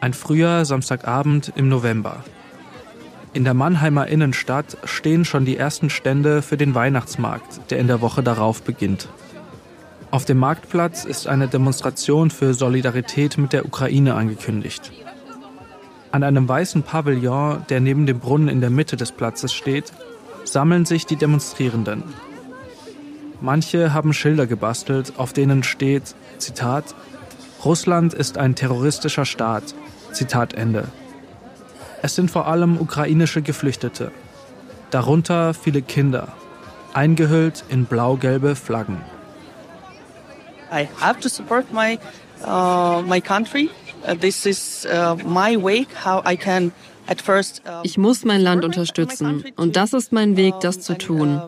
Ein früher Samstagabend im November. In der Mannheimer Innenstadt stehen schon die ersten Stände für den Weihnachtsmarkt, der in der Woche darauf beginnt. Auf dem Marktplatz ist eine Demonstration für Solidarität mit der Ukraine angekündigt. An einem weißen Pavillon, der neben dem Brunnen in der Mitte des Platzes steht, sammeln sich die Demonstrierenden. Manche haben Schilder gebastelt, auf denen steht, Zitat, Russland ist ein terroristischer Staat. Zitat Ende. Es sind vor allem ukrainische Geflüchtete, darunter viele Kinder, eingehüllt in blau-gelbe Flaggen. I have to support my uh, my country. Uh, this is uh, my way how I can uh, ich muss mein Land unterstützen und das ist mein Weg, das zu tun.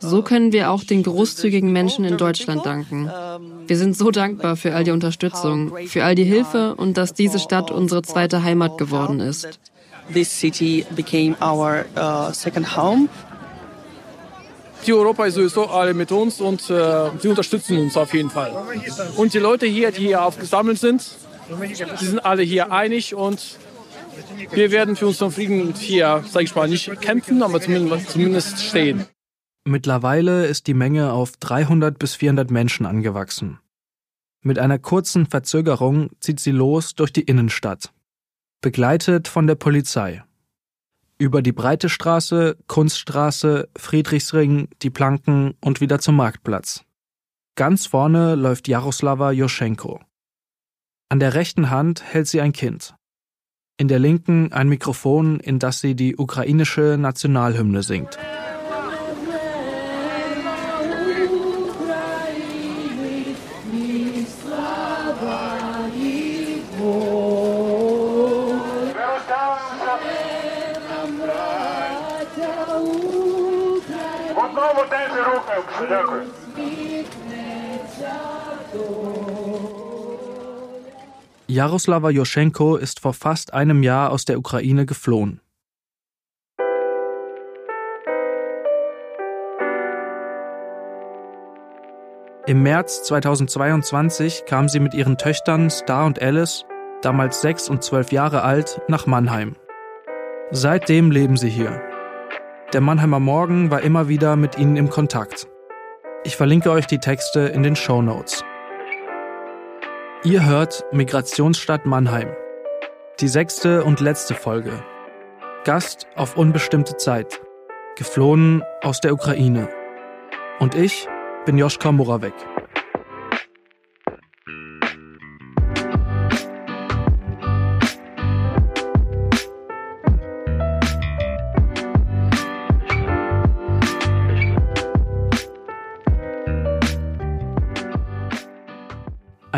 So können wir auch den großzügigen Menschen in Deutschland danken. Wir sind so dankbar für all die Unterstützung, für all die Hilfe und dass diese Stadt unsere zweite Heimat geworden ist. This city became our uh, second home. Die Europa ist sowieso alle mit uns und äh, sie unterstützen uns auf jeden Fall. Und die Leute hier, die hier aufgesammelt sind, die sind alle hier einig und wir werden für unseren Frieden hier, sag ich mal, nicht kämpfen, aber zumindest, zumindest stehen. Mittlerweile ist die Menge auf 300 bis 400 Menschen angewachsen. Mit einer kurzen Verzögerung zieht sie los durch die Innenstadt, begleitet von der Polizei. Über die Breite Straße, Kunststraße, Friedrichsring, die Planken und wieder zum Marktplatz. Ganz vorne läuft Jaroslava Joschenko. An der rechten Hand hält sie ein Kind in der linken ein Mikrofon, in das sie die ukrainische Nationalhymne singt. Дякую. Jaroslava Joschenko ist vor fast einem Jahr aus der Ukraine geflohen. Im März 2022 kam sie mit ihren Töchtern Star und Alice, damals sechs und zwölf Jahre alt, nach Mannheim. Seitdem leben sie hier. Der Mannheimer Morgen war immer wieder mit ihnen im Kontakt. Ich verlinke euch die Texte in den Show Notes. Ihr hört Migrationsstadt Mannheim. Die sechste und letzte Folge. Gast auf unbestimmte Zeit. Geflohen aus der Ukraine. Und ich bin Joschka Moravec.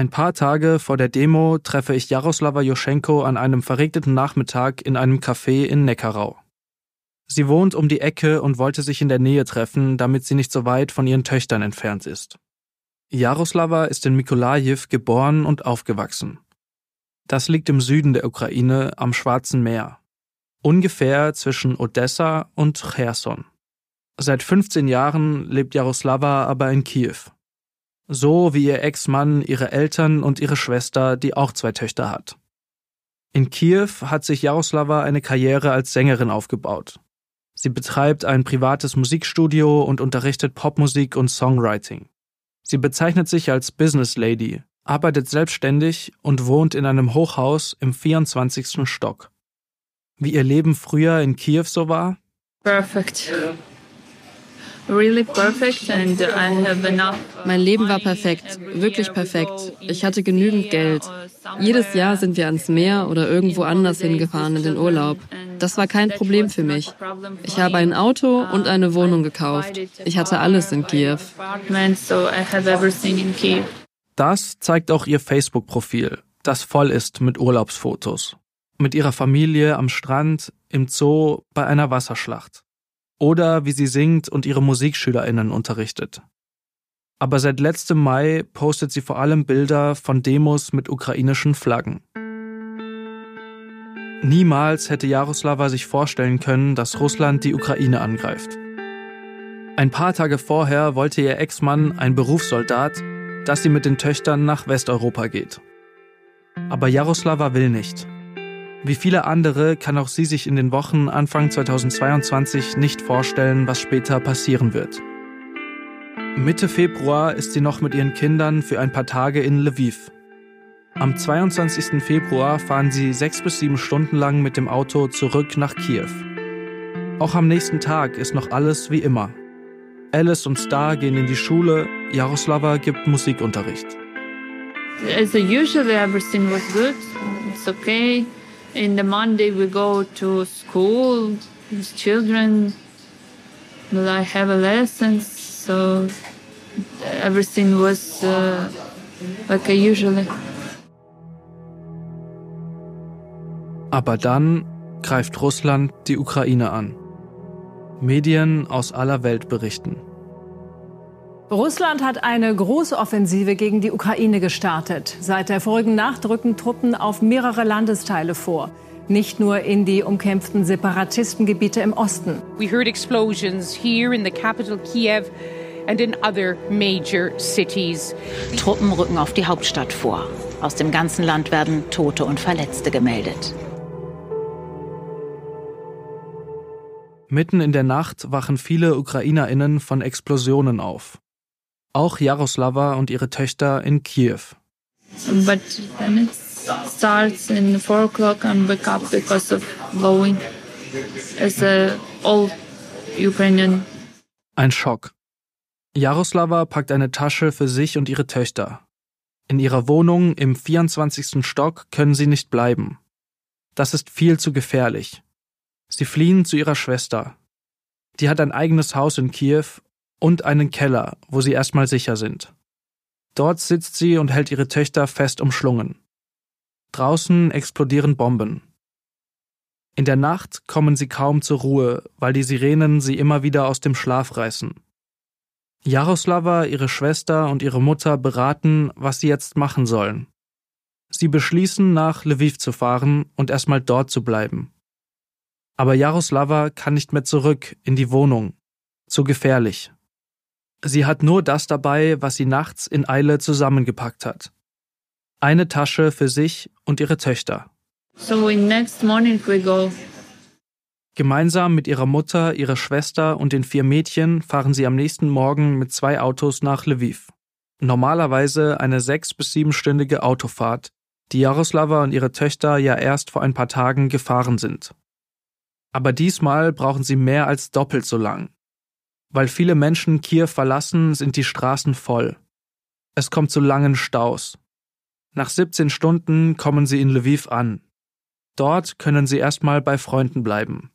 Ein paar Tage vor der Demo treffe ich Jaroslava Joschenko an einem verregneten Nachmittag in einem Café in Neckarau. Sie wohnt um die Ecke und wollte sich in der Nähe treffen, damit sie nicht so weit von ihren Töchtern entfernt ist. Jaroslava ist in Mikolajew geboren und aufgewachsen. Das liegt im Süden der Ukraine am Schwarzen Meer, ungefähr zwischen Odessa und Cherson. Seit 15 Jahren lebt Jaroslava aber in Kiew. So wie ihr Ex-Mann, ihre Eltern und ihre Schwester, die auch zwei Töchter hat. In Kiew hat sich Jaroslava eine Karriere als Sängerin aufgebaut. Sie betreibt ein privates Musikstudio und unterrichtet Popmusik und Songwriting. Sie bezeichnet sich als Business Lady, arbeitet selbstständig und wohnt in einem Hochhaus im 24. Stock. Wie ihr Leben früher in Kiew so war? Perfect and I have enough. Mein Leben war perfekt, wirklich perfekt. Ich hatte genügend Geld. Jedes Jahr sind wir ans Meer oder irgendwo anders hingefahren in den Urlaub. Das war kein Problem für mich. Ich habe ein Auto und eine Wohnung gekauft. Ich hatte alles in Kiew. Das zeigt auch ihr Facebook-Profil, das voll ist mit Urlaubsfotos. Mit ihrer Familie am Strand, im Zoo, bei einer Wasserschlacht oder wie sie singt und ihre Musikschülerinnen unterrichtet. Aber seit letztem Mai postet sie vor allem Bilder von Demos mit ukrainischen Flaggen. Niemals hätte Jaroslava sich vorstellen können, dass Russland die Ukraine angreift. Ein paar Tage vorher wollte ihr Ex-Mann, ein Berufssoldat, dass sie mit den Töchtern nach Westeuropa geht. Aber Jaroslava will nicht. Wie viele andere kann auch sie sich in den Wochen Anfang 2022 nicht vorstellen, was später passieren wird. Mitte Februar ist sie noch mit ihren Kindern für ein paar Tage in Lviv. Am 22. Februar fahren sie sechs bis sieben Stunden lang mit dem Auto zurück nach Kiew. Auch am nächsten Tag ist noch alles wie immer. Alice und Star gehen in die Schule, Jaroslava gibt Musikunterricht. As usually everything was good. It's okay. In the Monday we go to school with children. But I have a lessons, so everything was uh, like usually. Aber dann greift Russland die Ukraine an. Medien aus aller Welt berichten. Russland hat eine große Offensive gegen die Ukraine gestartet. Seit der vorigen Nacht rücken Truppen auf mehrere Landesteile vor. Nicht nur in die umkämpften Separatistengebiete im Osten. We heard explosions here in the capital Kiev and in other major cities. Truppen rücken auf die Hauptstadt vor. Aus dem ganzen Land werden Tote und Verletzte gemeldet. Mitten in der Nacht wachen viele Ukrainerinnen von Explosionen auf. Auch Jaroslava und ihre Töchter in Kiew. But then it starts in four o'clock and wake up because of blowing. As a all Ukrainian. Ein Schock. Jaroslava packt eine Tasche für sich und ihre Töchter. In ihrer Wohnung im 24. Stock können sie nicht bleiben. Das ist viel zu gefährlich. Sie fliehen zu ihrer Schwester. Die hat ein eigenes Haus in Kiew und einen Keller, wo sie erstmal sicher sind. Dort sitzt sie und hält ihre Töchter fest umschlungen. Draußen explodieren Bomben. In der Nacht kommen sie kaum zur Ruhe, weil die Sirenen sie immer wieder aus dem Schlaf reißen. Jaroslava, ihre Schwester und ihre Mutter beraten, was sie jetzt machen sollen. Sie beschließen, nach Lviv zu fahren und erstmal dort zu bleiben. Aber Jaroslava kann nicht mehr zurück in die Wohnung. Zu gefährlich. Sie hat nur das dabei, was sie nachts in Eile zusammengepackt hat. Eine Tasche für sich und ihre Töchter. So next morning we go. Gemeinsam mit ihrer Mutter, ihrer Schwester und den vier Mädchen fahren sie am nächsten Morgen mit zwei Autos nach Lviv. Normalerweise eine sechs- bis siebenstündige Autofahrt, die Jaroslava und ihre Töchter ja erst vor ein paar Tagen gefahren sind. Aber diesmal brauchen sie mehr als doppelt so lang. Weil viele Menschen Kiew verlassen, sind die Straßen voll. Es kommt zu langen Staus. Nach 17 Stunden kommen sie in Lviv an. Dort können sie erstmal bei Freunden bleiben.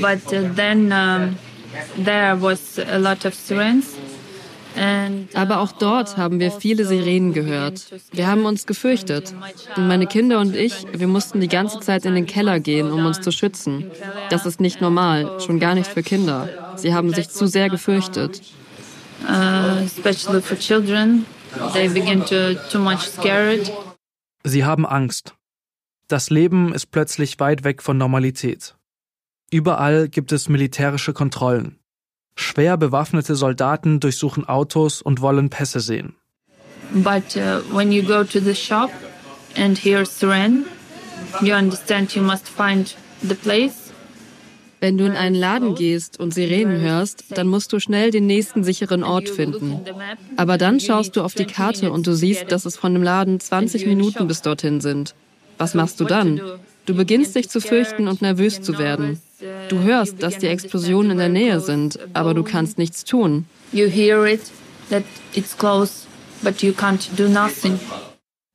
But uh, then um, there was a lot of sirens. Aber auch dort haben wir viele Sirenen gehört. Wir haben uns gefürchtet. Und meine Kinder und ich, wir mussten die ganze Zeit in den Keller gehen, um uns zu schützen. Das ist nicht normal, schon gar nicht für Kinder. Sie haben sich zu sehr gefürchtet. Scared. Sie haben Angst. Das Leben ist plötzlich weit weg von Normalität. Überall gibt es militärische Kontrollen. Schwer bewaffnete Soldaten durchsuchen Autos und wollen Pässe sehen. But uh, when you go to the shop and hear siren, you understand you must find the place. Wenn du in einen Laden gehst und Sirenen hörst, dann musst du schnell den nächsten sicheren Ort finden. Aber dann schaust du auf die Karte und du siehst, dass es von dem Laden 20 Minuten bis dorthin sind. Was machst du dann? Du beginnst dich zu fürchten und nervös zu werden. Du hörst, dass die Explosionen in der Nähe sind, aber du kannst nichts tun.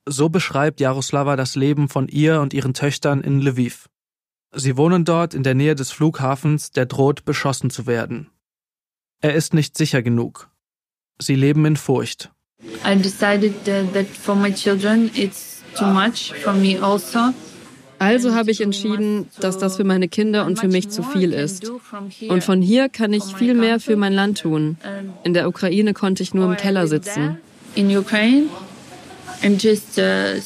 So beschreibt Jaroslava das Leben von ihr und ihren Töchtern in Lviv. Sie wohnen dort in der Nähe des Flughafens, der droht, beschossen zu werden. Er ist nicht sicher genug. Sie leben in Furcht. I decided that for my children it's too much, for me also. Also habe ich entschieden, dass das für meine Kinder und für mich zu viel ist. Und von hier kann ich viel mehr für mein Land tun. In der Ukraine konnte ich nur im Keller sitzen. In Ukraine and just uh.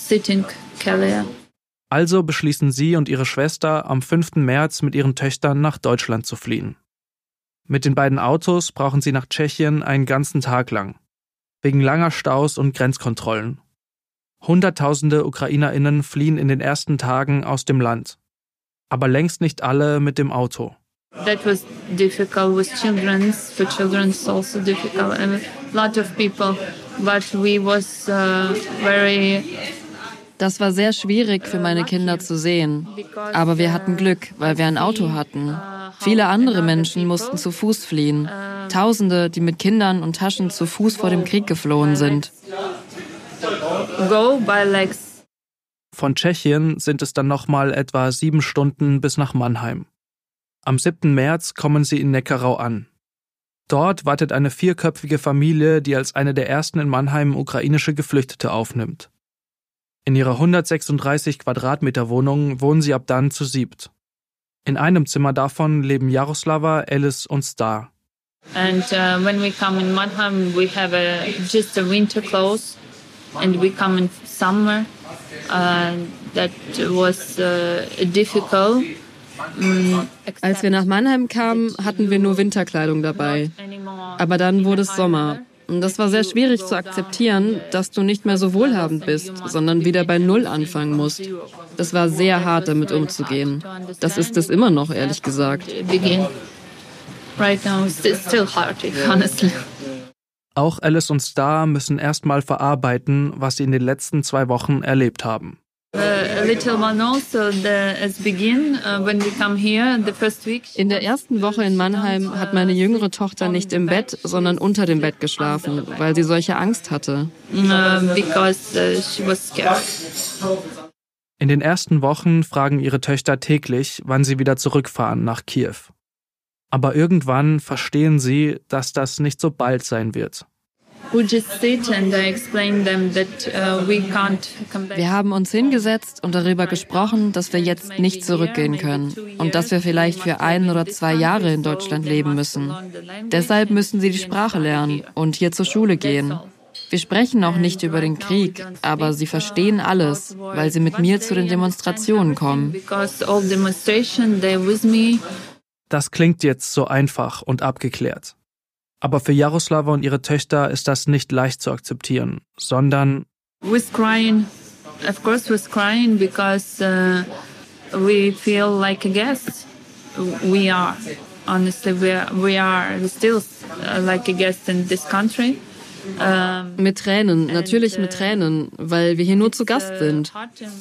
Also beschließen sie und ihre Schwester am 5. März mit ihren Töchtern nach Deutschland zu fliehen. Mit den beiden Autos brauchen sie nach Tschechien einen ganzen Tag lang. wegen langer Staus und Grenzkontrollen. Hunderttausende Ukrainerinnen fliehen in den ersten Tagen aus dem Land, aber längst nicht alle mit dem Auto. That was difficult with children. For children, it's also difficult. A lot of people, but we was uh, very Das war sehr schwierig für meine Kinder zu sehen. Aber wir hatten Glück, weil wir ein Auto hatten. Viele andere Menschen mussten zu Fuß fliehen. Tausende, die mit Kindern und Taschen zu Fuß vor dem Krieg geflohen sind. Go by legs. Von Tschechien sind es dann nochmal etwa sieben Stunden bis nach Mannheim. Am 7. März kommen sie in Neckarau an. Dort wartet eine vierköpfige Familie, die als eine der ersten in Mannheim ukrainische Geflüchtete aufnimmt. In ihrer 136 Quadratmeter Wohnung wohnen sie ab dann zu siebt. In einem Zimmer davon leben Jaroslava, Alice und Star. And uh, when we come in Mannheim, we have a, just a winter clothes, and we come in summer. Uh, that was uh, difficult. Mm, Als wir nach Mannheim kamen, hatten wir nur Winterkleidung dabei. Aber dann wurde es Sommer. Und das war sehr schwierig zu akzeptieren, dass du nicht mehr so wohlhabend bist, sondern wieder bei Null anfangen musst. Das war sehr hart, damit umzugehen. Das ist es immer noch, ehrlich gesagt. Right now, it's still hard, honestly. Auch Alice und Star müssen erstmal verarbeiten, was sie in den letzten zwei Wochen erlebt haben. Uh. In der ersten Woche in Mannheim hat meine jüngere Tochter nicht im Bett, sondern unter dem Bett geschlafen, weil sie solche Angst hatte. Uh, uh. In den ersten Wochen fragen ihre Töchter täglich, wann sie wieder zurückfahren nach Kiew. Aber irgendwann verstehen sie, dass das nicht so bald sein wird. Uh. Wir haben uns hingesetzt und darüber gesprochen, dass wir jetzt nicht zurückgehen können und dass wir vielleicht für ein oder zwei Jahre in Deutschland leben müssen. Deshalb müssen sie die Sprache lernen und hier zur Schule gehen. Wir sprechen auch nicht über den Krieg, aber sie verstehen alles, weil sie mit mir zu den Demonstrationen kommen. With. Das klingt jetzt so einfach und abgeklärt. Aber für Jaroslava und ihre Töchter ist das nicht leicht zu akzeptieren, sondern Was crying. Of course, was crying because uh, we feel like a guest. We are. Honestly, we are, we are still uh, like a guest in this country. Um, Mit Tränen, natürlich mit Tränen, weil wir hier nur zu Gast sind.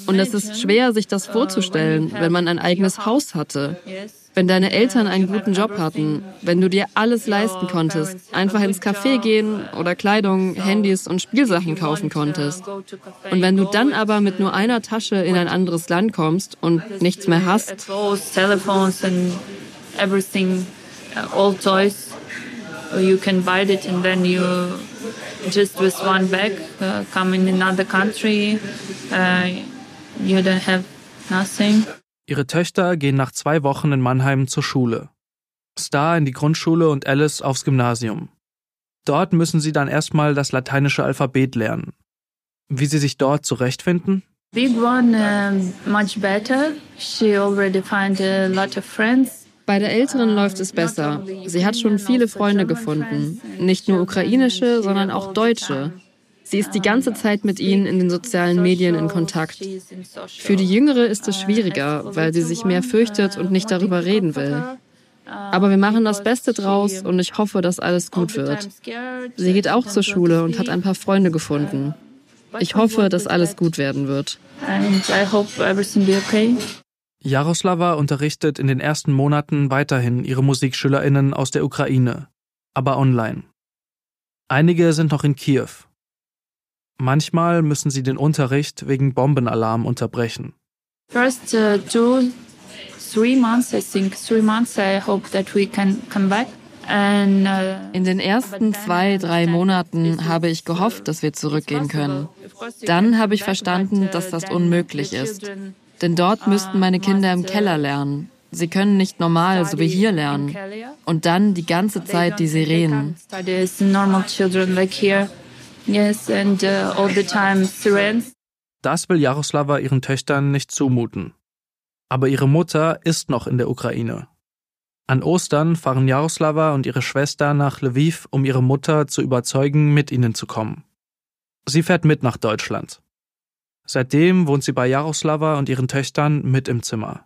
Und es ist schwer, sich das vorzustellen, wenn man ein eigenes Haus hatte. Wenn deine Eltern einen guten Job hatten, wenn du dir alles leisten konntest, einfach ins Café gehen oder Kleidung, Handys und Spielsachen kaufen konntest. Und wenn du dann aber mit nur einer Tasche in ein anderes Land kommst und nichts mehr hast, uh. You can buy it, and then you just with one bag uh, come in another country. Uh, you don't have nothing. ihre Töchter gehen nach zwei Wochen in Mannheim zur Schule. Star in die Grundschule und Alice aufs Gymnasium. Dort müssen sie dann erstmal das lateinische Alphabet lernen. Wie sie sich dort zurechtfinden? Big one, um, much better. She already find a lot of friends. Bei der Älteren läuft es besser. Sie hat schon viele Freunde gefunden. Nicht nur ukrainische, sondern auch deutsche. Sie ist die ganze Zeit mit ihnen in den sozialen Medien in Kontakt. Für die Jüngere ist es schwieriger, weil sie sich mehr fürchtet und nicht darüber reden will. Aber wir machen das Beste draus und ich hoffe, dass alles gut wird. Sie geht auch zur Schule und hat ein paar Freunde gefunden. Ich hoffe, dass alles gut werden wird. And I hope everything be okay. Jaroslava unterrichtet in den ersten Monaten weiterhin ihre Musikschülerinnen aus der Ukraine, aber online. Einige sind noch in Kiew. Manchmal müssen sie den Unterricht wegen Bombenalarm unterbrechen. First uh, two, three months, I think, three months. I hope that we can come back. Uh, In den ersten zwei, drei Monaten habe ich gehofft, dass wir zurückgehen können. Dann habe ich verstanden, dass das unmöglich ist. Denn dort müssten meine Kinder im Keller lernen. Sie können nicht normal, so wie hier lernen. Und dann die ganze Zeit die Sirenen. study as normal children like here. Yes, and uh, all the time sirens. Das will Jaroslava ihren Töchtern nicht zumuten. Aber ihre Mutter ist noch in der Ukraine. An Ostern fahren Jaroslava und ihre Schwester nach Lviv, um ihre Mutter zu überzeugen, mit ihnen zu kommen. Sie fährt mit nach Deutschland. Seitdem wohnt sie bei Jaroslava und ihren Töchtern mit im Zimmer.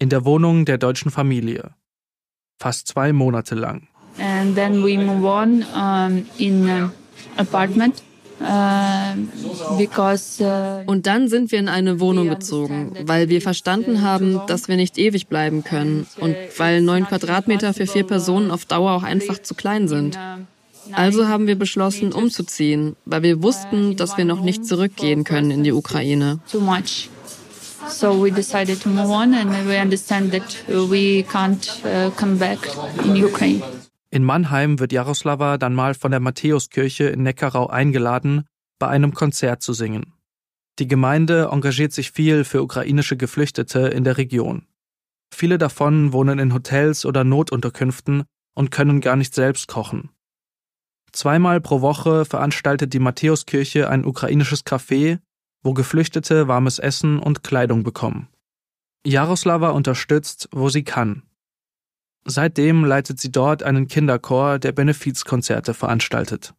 In der Wohnung der deutschen Familie. Fast zwei Monate lang. And then we move on um, in an apartment. Uh, because, uh, Und dann sind wir in eine Wohnung gezogen, weil wir verstanden haben, dass wir nicht ewig bleiben können und weil neun Quadratmeter für vier Personen auf Dauer auch einfach zu klein sind. Also haben wir beschlossen, umzuziehen, weil wir wussten, dass wir noch nicht zurückgehen können in die Ukraine. too much. So we decided to move on, and we understand that we can't uh, come back in Ukraine. In Mannheim wird Jaroslava dann mal von der Matthäuskirche in Neckarau eingeladen, bei einem Konzert zu singen. Die Gemeinde engagiert sich viel für ukrainische Geflüchtete in der Region. Viele davon wohnen in Hotels oder Notunterkünften und können gar nicht selbst kochen. Zweimal pro Woche veranstaltet die Matthäuskirche ein ukrainisches Café, wo Geflüchtete warmes Essen und Kleidung bekommen. Jaroslava unterstützt, wo sie kann. Seitdem leitet sie dort einen Kinderchor, der Benefizkonzerte veranstaltet.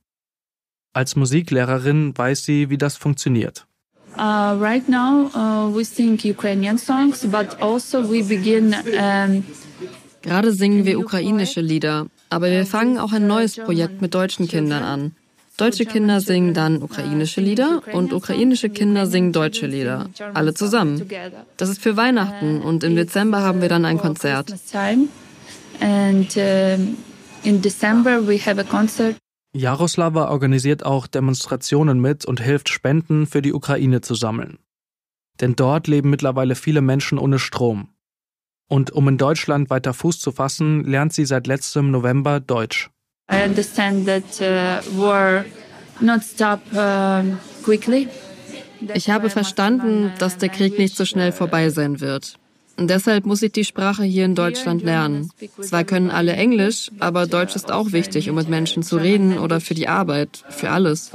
Als Musiklehrerin weiß sie, wie das funktioniert. Uh, right now, uh, we sing Ukrainian songs, but also we begin. Um, Gerade singen wir ukrainische Lieder, aber wir fangen auch ein neues Projekt mit deutschen Kindern an. Deutsche Kinder singen dann ukrainische Lieder und ukrainische Kinder singen deutsche Lieder. Alle zusammen. Das ist für Weihnachten und im Dezember haben wir dann ein Konzert. concert. Jaroslava organisiert auch Demonstrationen mit und hilft Spenden für die Ukraine zu sammeln. Denn dort leben mittlerweile viele Menschen ohne Strom. Und um in Deutschland weiter Fuß zu fassen, lernt sie seit letztem November Deutsch. I understand that uh, war not stop um quickly. Ich habe verstanden, dass der Krieg nicht so schnell vorbei sein wird. Und deshalb muss ich die Sprache hier in Deutschland lernen. Zwar können alle Englisch, aber Deutsch ist auch wichtig, um mit Menschen zu reden oder für die Arbeit, für alles.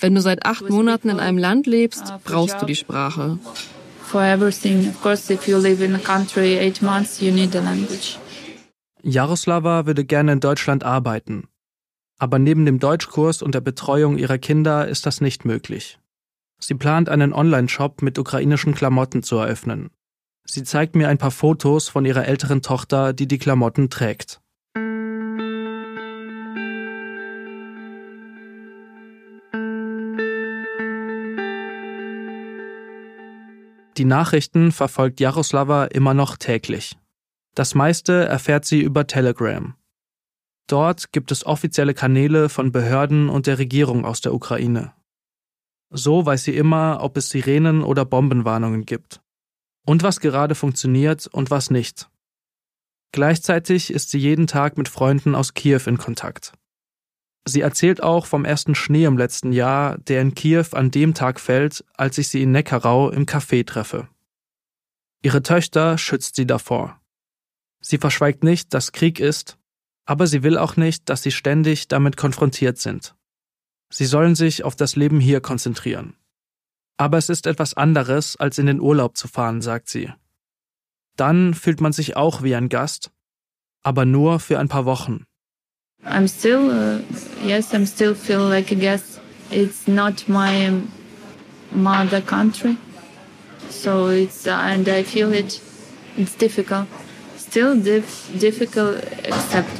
Wenn du seit acht Monaten in einem Land lebst, brauchst du die Sprache. For everything. Of course, if you live in a country eight months, you need a language. Jaroslava würde gerne in Deutschland arbeiten. Aber neben dem Deutschkurs und der Betreuung ihrer Kinder ist das nicht möglich. Sie plant einen Online-Shop mit ukrainischen Klamotten zu eröffnen. Sie zeigt mir ein paar Fotos von ihrer älteren Tochter, die die Klamotten trägt. Die Nachrichten verfolgt Jaroslava immer noch täglich. Das meiste erfährt sie über Telegram. Dort gibt es offizielle Kanäle von Behörden und der Regierung aus der Ukraine. So weiß sie immer, ob es Sirenen oder Bombenwarnungen gibt. Und was gerade funktioniert und was nicht. Gleichzeitig ist sie jeden Tag mit Freunden aus Kiew in Kontakt. Sie erzählt auch vom ersten Schnee im letzten Jahr, der in Kiew an dem Tag fällt, als ich sie in Neckarau im Café treffe. Ihre Töchter schützt sie davor. Sie verschweigt nicht, dass Krieg ist, aber sie will auch nicht, dass sie ständig damit konfrontiert sind. Sie sollen sich auf das Leben hier konzentrieren. Aber es ist etwas anderes, als in den Urlaub zu fahren, sagt sie. Dann fühlt man sich auch wie ein Gast, aber nur für ein paar Wochen. I'm still, uh, yes, I'm still feel like a guest. It's not my mother country, so it's uh, and I feel it. It's difficult, still dif- difficult, except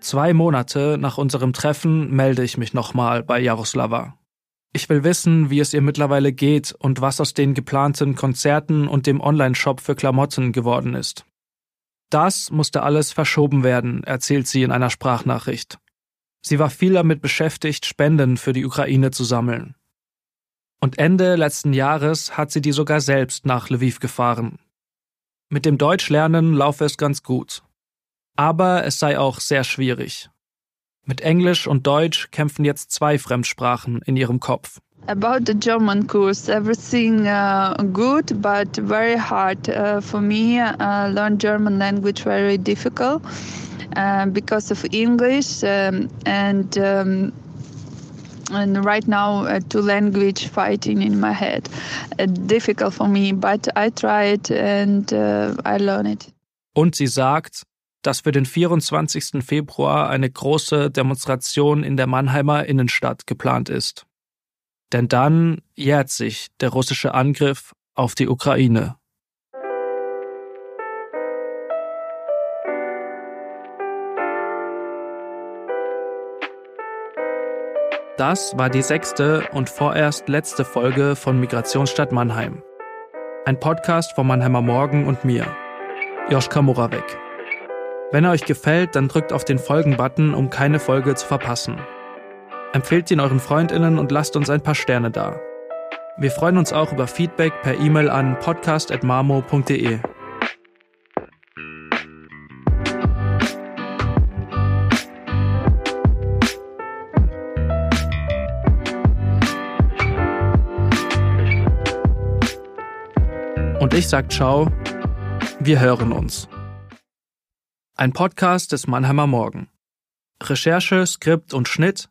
Zwei Monate nach unserem Treffen melde ich mich nochmal bei Jaroslava. Ich will wissen, wie es ihr mittlerweile geht und was aus den geplanten Konzerten und dem Online-Shop für Klamotten geworden ist. Das musste alles verschoben werden, erzählt sie in einer Sprachnachricht. Sie war viel damit beschäftigt, Spenden für die Ukraine zu sammeln. Und Ende letzten Jahres hat sie die sogar selbst nach Lviv gefahren. Mit dem Deutschlernen laufe es ganz gut. Aber es sei auch sehr schwierig. Mit Englisch und Deutsch kämpfen jetzt zwei Fremdsprachen in ihrem Kopf. About the German course, everything uh, good, but very hard uh, for me. Uh, learn German language very difficult uh, because of English um, and um, and right now uh, two language fighting in my head uh, difficult for me but i try it and uh, i learn it und sie sagt dass für den 24. Februar eine große Demonstration in der Mannheimer Innenstadt geplant ist. Denn dann jährt sich der russische Angriff auf die Ukraine. Das war die sechste und vorerst letzte Folge von Migrationsstadt Mannheim. Ein Podcast von Mannheimer Morgen und mir, Joschka Moravec. Wenn er euch gefällt, dann drückt auf den Folgen-Button, um keine Folge zu verpassen. Empfehlt ihn euren FreundInnen und lasst uns ein paar Sterne da. Wir freuen uns auch über Feedback per E-Mail an podcast.marmo.de. Und ich sag ciao, wir hören uns. Ein Podcast des Mannheimer Morgen. Recherche, Skript und Schnitt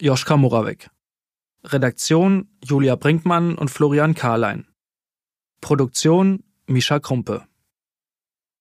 Joschka Moravec. Redaktion Julia Brinkmann und Florian Karlein. Produktion Mischa Krumpe.